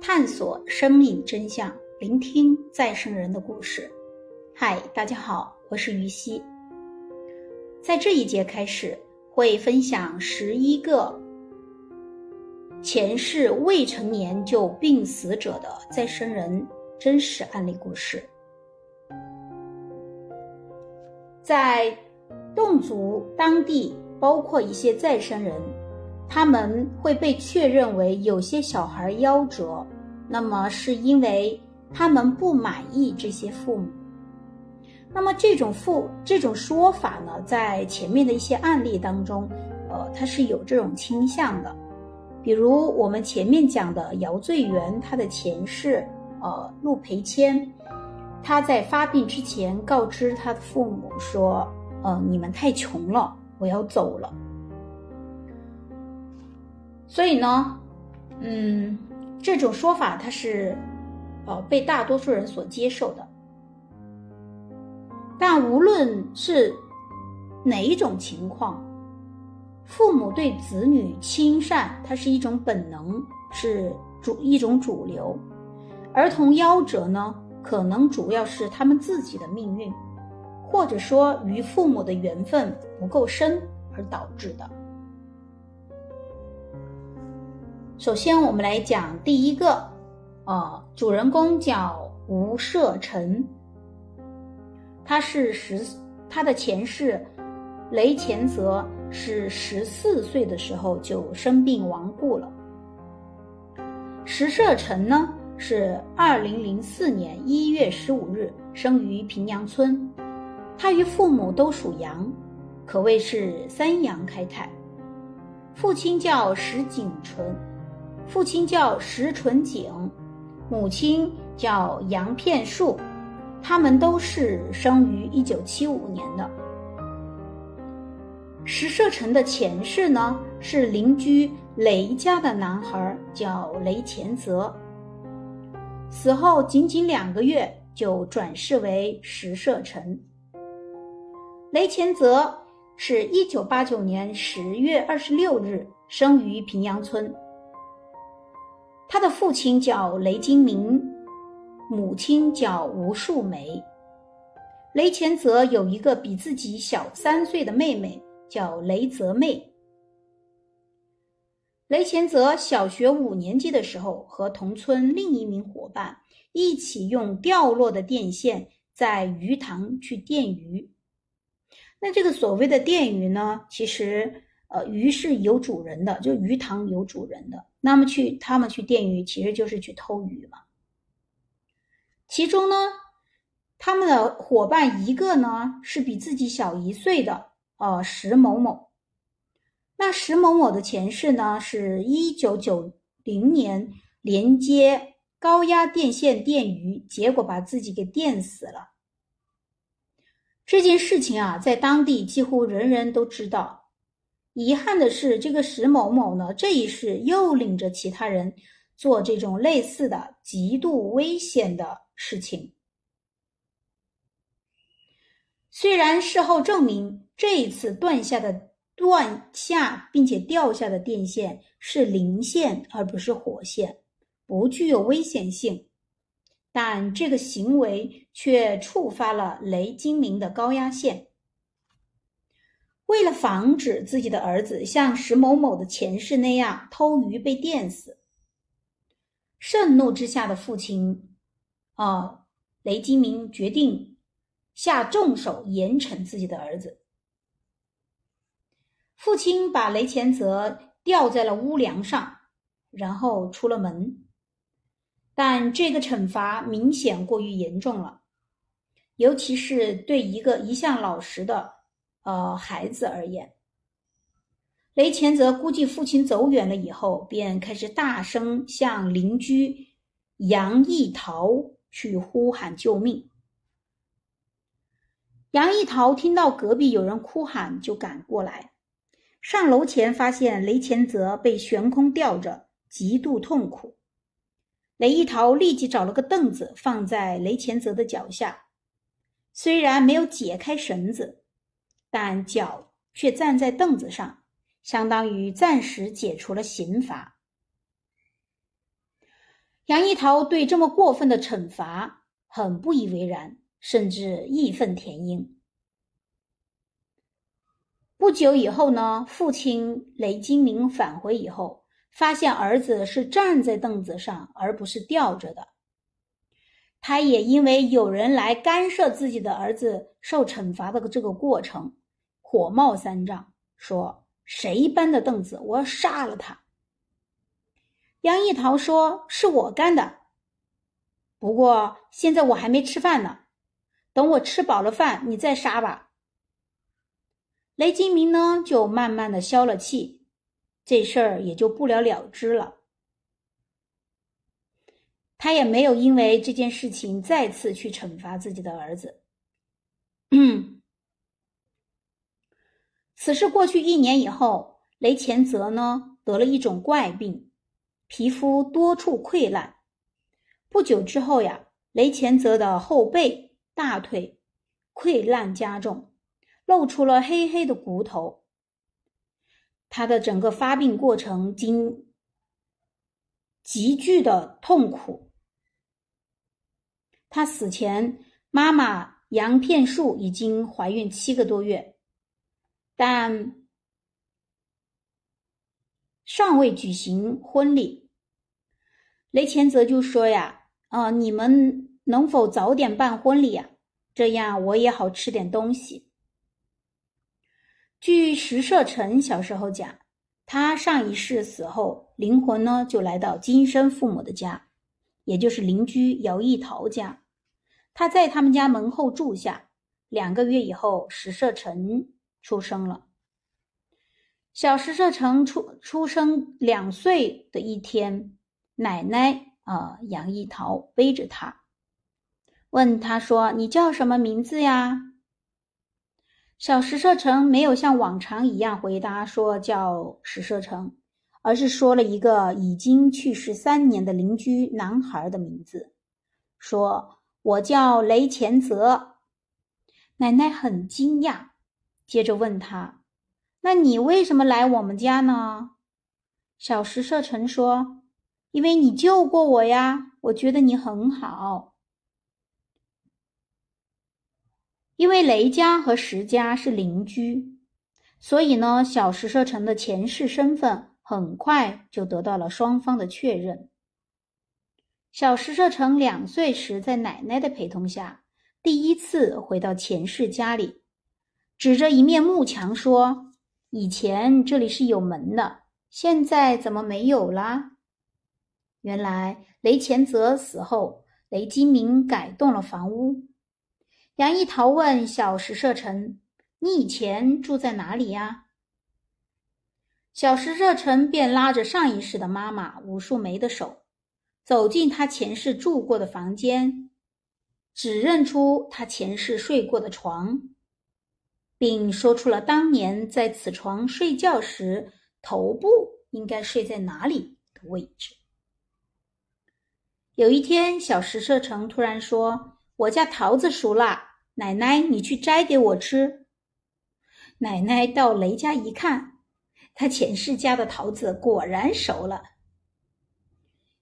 探索生命真相，聆听再生人的故事。嗨，大家好，我是于西。在这一节开始，会分享十一个前世未成年就病死者的再生人真实案例故事。在侗族当地，包括一些再生人，他们会被确认为有些小孩夭折，那么是因为他们不满意这些父母。那么这种父这种说法呢，在前面的一些案例当中，呃，它是有这种倾向的。比如我们前面讲的姚醉元，他的前世，呃，陆培谦，他在发病之前告知他的父母说：“呃，你们太穷了，我要走了。”所以呢，嗯，这种说法它是，呃，被大多数人所接受的。但无论是哪一种情况，父母对子女亲善，它是一种本能，是主一种主流。儿童夭折呢，可能主要是他们自己的命运，或者说与父母的缘分不够深而导致的。首先，我们来讲第一个，呃，主人公叫吴社成。他是十，他的前世雷前泽是十四岁的时候就生病亡故了。石社成呢是二零零四年一月十五日生于平阳村，他与父母都属羊，可谓是三羊开泰。父亲叫石景纯，父亲叫石纯景，母亲叫杨片树。他们都是生于一九七五年的。石社成的前世呢，是邻居雷家的男孩，叫雷前泽。死后仅仅两个月，就转世为石社成。雷前泽是一九八九年十月二十六日生于平阳村。他的父亲叫雷金明。母亲叫吴树梅，雷前泽有一个比自己小三岁的妹妹，叫雷泽妹。雷前泽小学五年级的时候，和同村另一名伙伴一起用掉落的电线在鱼塘去电鱼。那这个所谓的电鱼呢，其实呃鱼是有主人的，就鱼塘有主人的。那么去他们去电鱼，其实就是去偷鱼嘛。其中呢，他们的伙伴一个呢是比自己小一岁的，呃，石某某。那石某某的前世呢，是一九九零年连接高压电线电鱼，结果把自己给电死了。这件事情啊，在当地几乎人人都知道。遗憾的是，这个石某某呢，这一世又领着其他人做这种类似的极度危险的。事情虽然事后证明这一次断下的断下并且掉下的电线是零线而不是火线，不具有危险性，但这个行为却触发了雷精灵的高压线。为了防止自己的儿子像石某某的前世那样偷鱼被电死，盛怒之下的父亲。啊，雷金明决定下重手严惩自己的儿子。父亲把雷前泽吊在了屋梁上，然后出了门。但这个惩罚明显过于严重了，尤其是对一个一向老实的呃孩子而言。雷前泽估计父亲走远了以后，便开始大声向邻居杨义桃。去呼喊救命。杨一桃听到隔壁有人哭喊，就赶过来，上楼前发现雷前泽被悬空吊着，极度痛苦。雷一桃立即找了个凳子放在雷前泽的脚下，虽然没有解开绳子，但脚却站在凳子上，相当于暂时解除了刑罚。杨一桃对这么过分的惩罚很不以为然，甚至义愤填膺。不久以后呢，父亲雷金明返回以后，发现儿子是站在凳子上，而不是吊着的。他也因为有人来干涉自己的儿子受惩罚的这个过程，火冒三丈，说：“谁搬的凳子，我要杀了他。”杨一桃说：“是我干的，不过现在我还没吃饭呢，等我吃饱了饭，你再杀吧。”雷金明呢，就慢慢的消了气，这事儿也就不了了之了。他也没有因为这件事情再次去惩罚自己的儿子。此事过去一年以后，雷前泽呢得了一种怪病。皮肤多处溃烂，不久之后呀，雷前泽的后背、大腿溃烂加重，露出了黑黑的骨头。他的整个发病过程经急剧的痛苦。他死前，妈妈杨片树已经怀孕七个多月，但尚未举行婚礼。雷前泽就说呀：“啊，你们能否早点办婚礼呀？这样我也好吃点东西。”据石社成小时候讲，他上一世死后，灵魂呢就来到今生父母的家，也就是邻居姚一桃家。他在他们家门后住下两个月以后，石社成出生了。小石社成出出生两岁的一天。奶奶啊，杨一桃背着他，问他说：“你叫什么名字呀？”小石社成没有像往常一样回答说叫石社成，而是说了一个已经去世三年的邻居男孩的名字，说：“我叫雷前泽。”奶奶很惊讶，接着问他：“那你为什么来我们家呢？”小石社成说。因为你救过我呀，我觉得你很好。因为雷家和石家是邻居，所以呢，小石社成的前世身份很快就得到了双方的确认。小石社成两岁时，在奶奶的陪同下，第一次回到前世家里，指着一面幕墙说：“以前这里是有门的，现在怎么没有啦？”原来雷前泽死后，雷金明改动了房屋。杨一桃问小石社成：“你以前住在哪里呀？”小石社成便拉着上一世的妈妈武树梅的手，走进他前世住过的房间，指认出他前世睡过的床，并说出了当年在此床睡觉时头部应该睡在哪里的位置。有一天，小石射成突然说：“我家桃子熟了，奶奶，你去摘给我吃。”奶奶到雷家一看，他前世家的桃子果然熟了。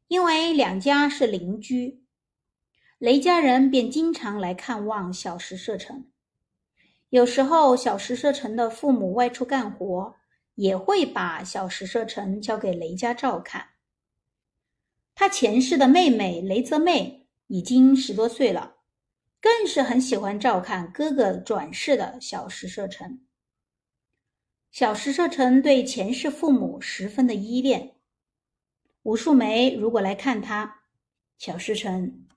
因为两家是邻居，雷家人便经常来看望小石射成。有时候，小石社成的父母外出干活，也会把小石社成交给雷家照看。他前世的妹妹雷泽妹已经十多岁了，更是很喜欢照看哥哥转世的小石社成。小石社成对前世父母十分的依恋。武树梅如果来看他，小石成、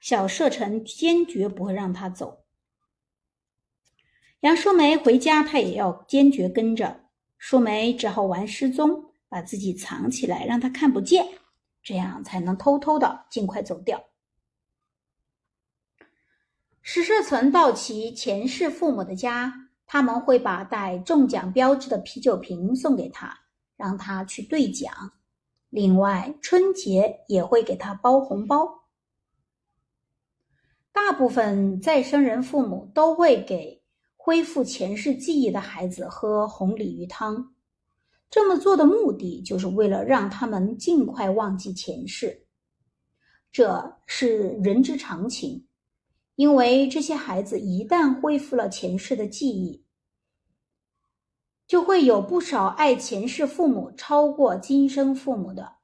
小社成坚决不会让他走。杨淑梅回家，他也要坚决跟着。淑梅只好玩失踪，把自己藏起来，让他看不见。这样才能偷偷的尽快走掉。石社存到其前世父母的家，他们会把带中奖标志的啤酒瓶送给他，让他去兑奖。另外，春节也会给他包红包。大部分再生人父母都会给恢复前世记忆的孩子喝红鲤鱼汤。这么做的目的，就是为了让他们尽快忘记前世。这是人之常情，因为这些孩子一旦恢复了前世的记忆，就会有不少爱前世父母超过今生父母的。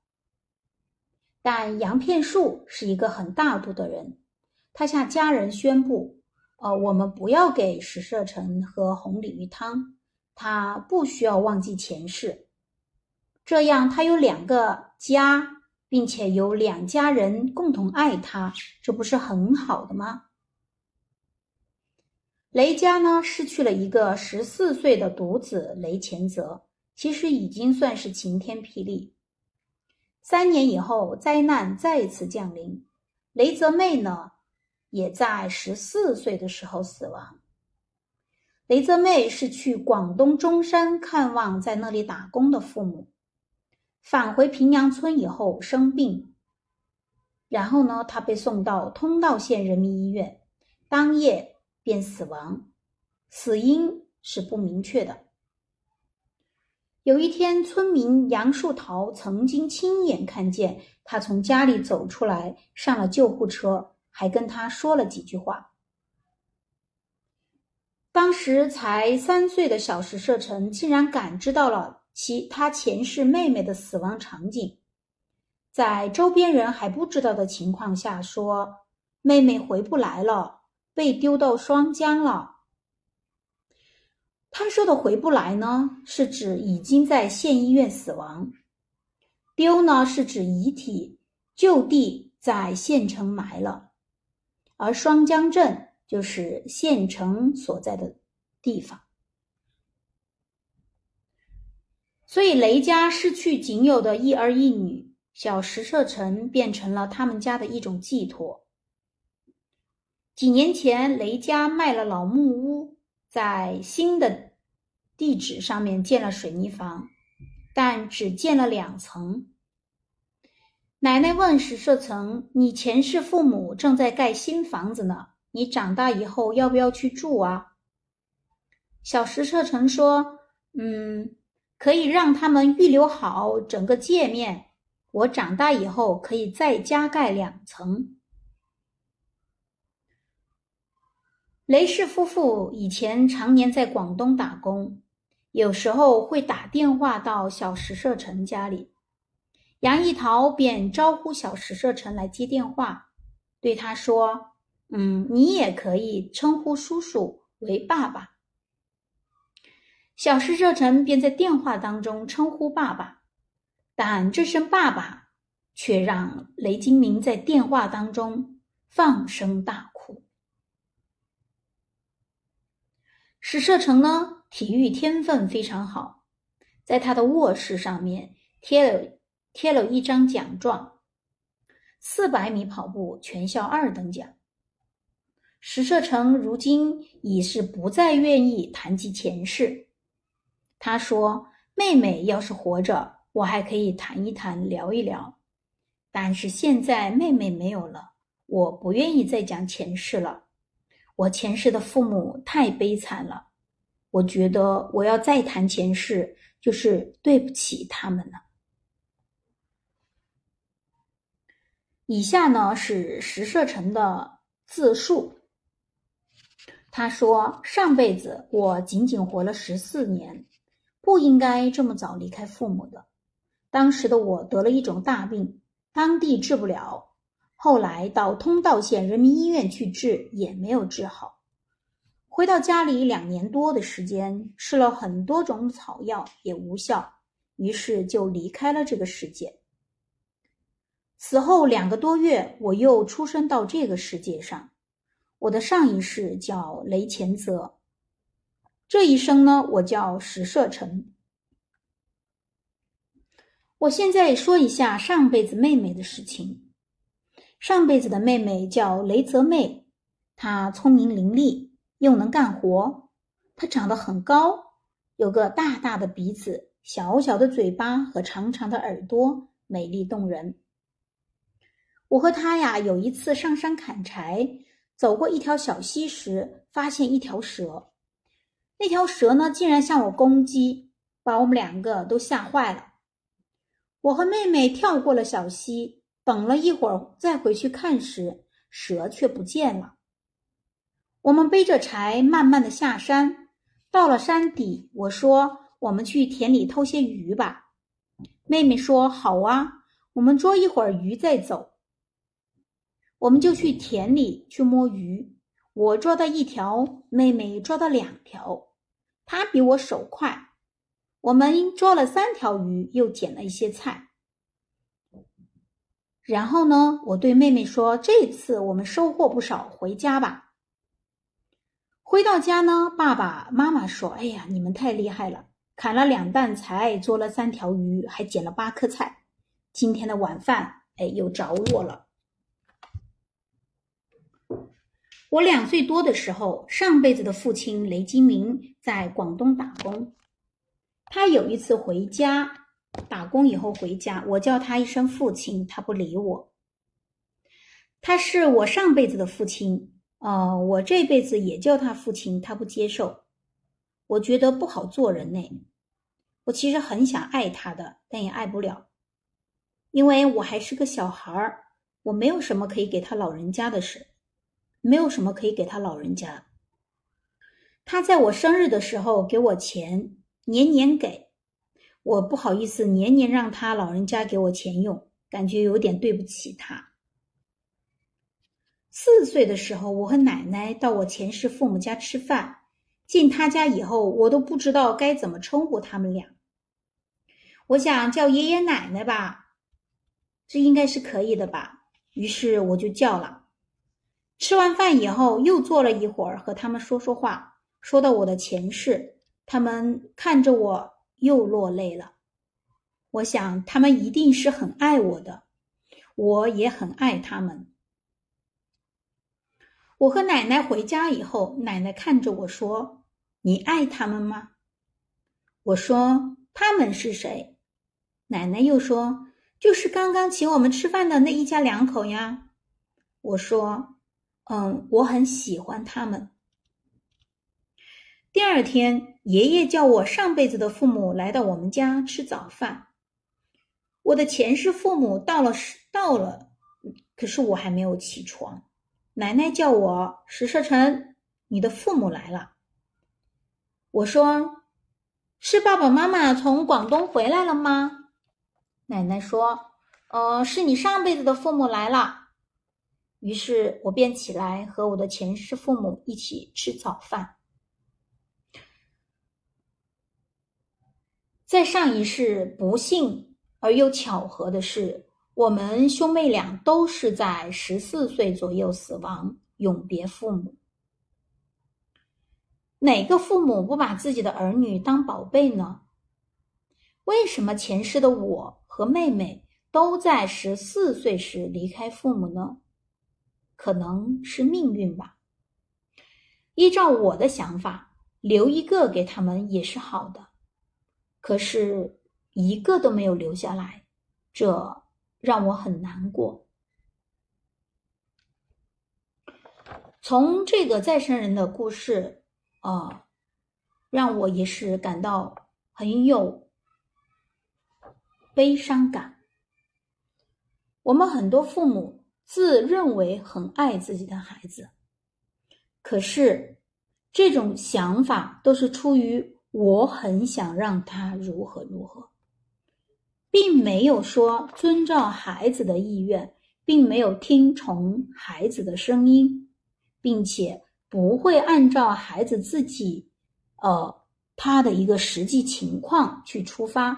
但杨片树是一个很大度的人，他向家人宣布：“呃，我们不要给石社成喝红鲤鱼汤，他不需要忘记前世，这样他有两个家。”并且有两家人共同爱他，这不是很好的吗？雷家呢，失去了一个十四岁的独子雷前泽，其实已经算是晴天霹雳。三年以后，灾难再次降临，雷泽妹呢，也在十四岁的时候死亡。雷泽妹是去广东中山看望在那里打工的父母。返回平阳村以后生病，然后呢，他被送到通道县人民医院，当夜便死亡，死因是不明确的。有一天，村民杨树桃曾经亲眼看见他从家里走出来，上了救护车，还跟他说了几句话。当时才三岁的小石社成竟然感知到了。其他前世妹妹的死亡场景，在周边人还不知道的情况下说，妹妹回不来了，被丢到双江了。他说的回不来呢，是指已经在县医院死亡；丢呢，是指遗体就地在县城埋了，而双江镇就是县城所在的地方。所以雷家失去仅有的一儿一女，小石社城变成了他们家的一种寄托。几年前，雷家卖了老木屋，在新的地址上面建了水泥房，但只建了两层。奶奶问石社成：“你前世父母正在盖新房子呢，你长大以后要不要去住啊？”小石社成说：“嗯。”可以让他们预留好整个界面，我长大以后可以再加盖两层。雷氏夫妇以前常年在广东打工，有时候会打电话到小石社城家里，杨一桃便招呼小石社成来接电话，对他说：“嗯，你也可以称呼叔叔为爸爸。”小石社成便在电话当中称呼爸爸，但这声“爸爸”却让雷金明在电话当中放声大哭。石社成呢，体育天分非常好，在他的卧室上面贴了贴了一张奖状，四百米跑步全校二等奖。石社成如今已是不再愿意谈及前世。他说：“妹妹要是活着，我还可以谈一谈、聊一聊。但是现在妹妹没有了，我不愿意再讲前世了。我前世的父母太悲惨了，我觉得我要再谈前世，就是对不起他们了。”以下呢是石社成的自述。他说：“上辈子我仅仅活了十四年。”不应该这么早离开父母的。当时的我得了一种大病，当地治不了，后来到通道县人民医院去治，也没有治好。回到家里两年多的时间，吃了很多种草药也无效，于是就离开了这个世界。死后两个多月，我又出生到这个世界上。我的上一世叫雷前泽。这一生呢，我叫石社成。我现在说一下上辈子妹妹的事情。上辈子的妹妹叫雷泽妹，她聪明伶俐，又能干活。她长得很高，有个大大的鼻子，小小的嘴巴和长长的耳朵，美丽动人。我和他呀，有一次上山砍柴，走过一条小溪时，发现一条蛇。那条蛇呢，竟然向我攻击，把我们两个都吓坏了。我和妹妹跳过了小溪，等了一会儿再回去看时，蛇却不见了。我们背着柴，慢慢的下山。到了山底，我说：“我们去田里偷些鱼吧。”妹妹说：“好啊，我们捉一会儿鱼再走。”我们就去田里去摸鱼。我抓到一条，妹妹抓到两条，她比我手快。我们捉了三条鱼，又捡了一些菜。然后呢，我对妹妹说：“这次我们收获不少，回家吧。”回到家呢，爸爸妈妈说：“哎呀，你们太厉害了，砍了两担柴，捉了三条鱼，还捡了八颗菜。今天的晚饭，哎，又着落了。”我两岁多的时候，上辈子的父亲雷金明在广东打工。他有一次回家打工以后回家，我叫他一声父亲，他不理我。他是我上辈子的父亲。哦，我这辈子也叫他父亲，他不接受，我觉得不好做人呢。我其实很想爱他的，但也爱不了，因为我还是个小孩儿，我没有什么可以给他老人家的事，没有什么可以给他老人家。他在我生日的时候给我钱，年年给，我不好意思年年让他老人家给我钱用，感觉有点对不起他。四岁的时候，我和奶奶到我前世父母家吃饭。进他家以后，我都不知道该怎么称呼他们俩。我想叫爷爷奶奶吧，这应该是可以的吧。于是我就叫了。吃完饭以后，又坐了一会儿和他们说说话，说到我的前世。他们看着我，又落泪了。我想他们一定是很爱我的，我也很爱他们。我和奶奶回家以后，奶奶看着我说：“你爱他们吗？”我说：“他们是谁？”奶奶又说：“就是刚刚请我们吃饭的那一家两口呀。”我说：“嗯，我很喜欢他们。”第二天，爷爷叫我上辈子的父母来到我们家吃早饭。我的前世父母到了到了，可是我还没有起床。奶奶叫我石社成，你的父母来了。我说：“是爸爸妈妈从广东回来了吗？”奶奶说：“呃，是你上辈子的父母来了。”于是我便起来和我的前世父母一起吃早饭。在上一世，不幸而又巧合的是。我们兄妹俩都是在十四岁左右死亡，永别父母。哪个父母不把自己的儿女当宝贝呢？为什么前世的我和妹妹都在十四岁时离开父母呢？可能是命运吧。依照我的想法，留一个给他们也是好的，可是一个都没有留下来，这。让我很难过。从这个再生人的故事，啊，让我也是感到很有悲伤感。我们很多父母自认为很爱自己的孩子，可是这种想法都是出于我很想让他如何如何。并没有说遵照孩子的意愿，并没有听从孩子的声音，并且不会按照孩子自己，呃，他的一个实际情况去出发，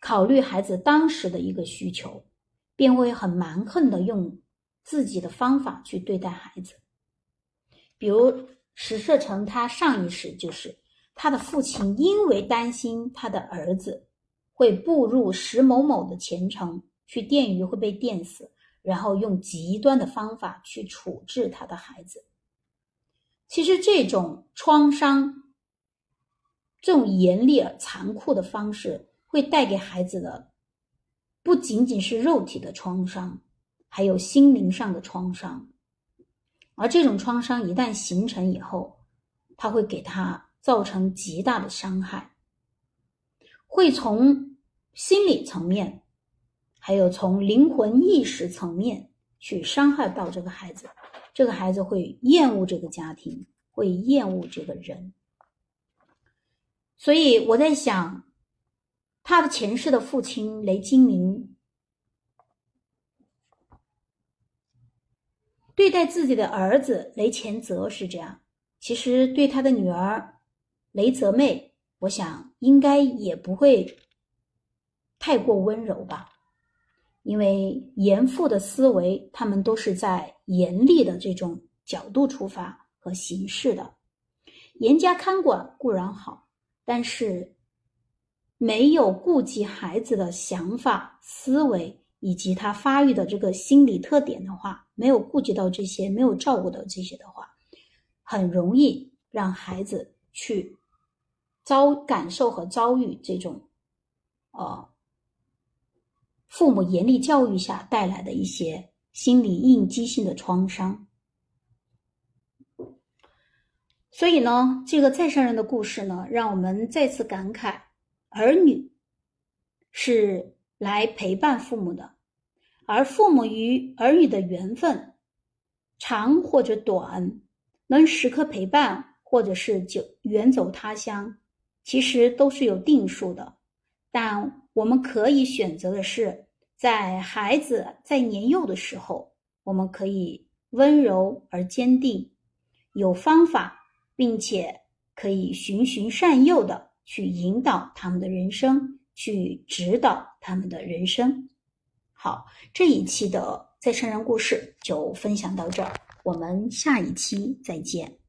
考虑孩子当时的一个需求，便会很蛮横的用自己的方法去对待孩子。比如石社成，他上一世就是他的父亲，因为担心他的儿子。会步入石某某的前程，去电鱼会被电死，然后用极端的方法去处置他的孩子。其实这种创伤，这种严厉而残酷的方式，会带给孩子的不仅仅是肉体的创伤，还有心灵上的创伤。而这种创伤一旦形成以后，它会给他造成极大的伤害，会从。心理层面还有从灵魂意识层面去伤害到这个孩子，这个孩子会厌恶这个家庭，会厌恶这个人。所以我在想，他的前世的父亲雷金明对待自己的儿子雷前泽是这样，其实对他的女儿雷泽妹，我想应该也不会太过温柔吧。因为严父的思维，他们都是在严厉的这种角度出发和行事的。严加看管固然好，但是没有顾及孩子的想法、思维以及他发育的这个心理特点的话，没有顾及到这些，没有照顾到这些的话，很容易让孩子去遭感受和遭遇这种，呃。父母严厉教育下带来的一些心理应激性的创伤，所以呢，这个再生人的故事呢，让我们再次感慨：儿女是来陪伴父母的，而父母与儿女的缘分长或者短，能时刻陪伴，或者是久远走他乡，其实都是有定数的。但我们可以选择的是，在孩子在年幼的时候，我们可以温柔而坚定，有方法，并且可以循循善诱的去引导他们的人生，去指导他们的人生。好，这一期的再生人故事就分享到这儿，我们下一期再见。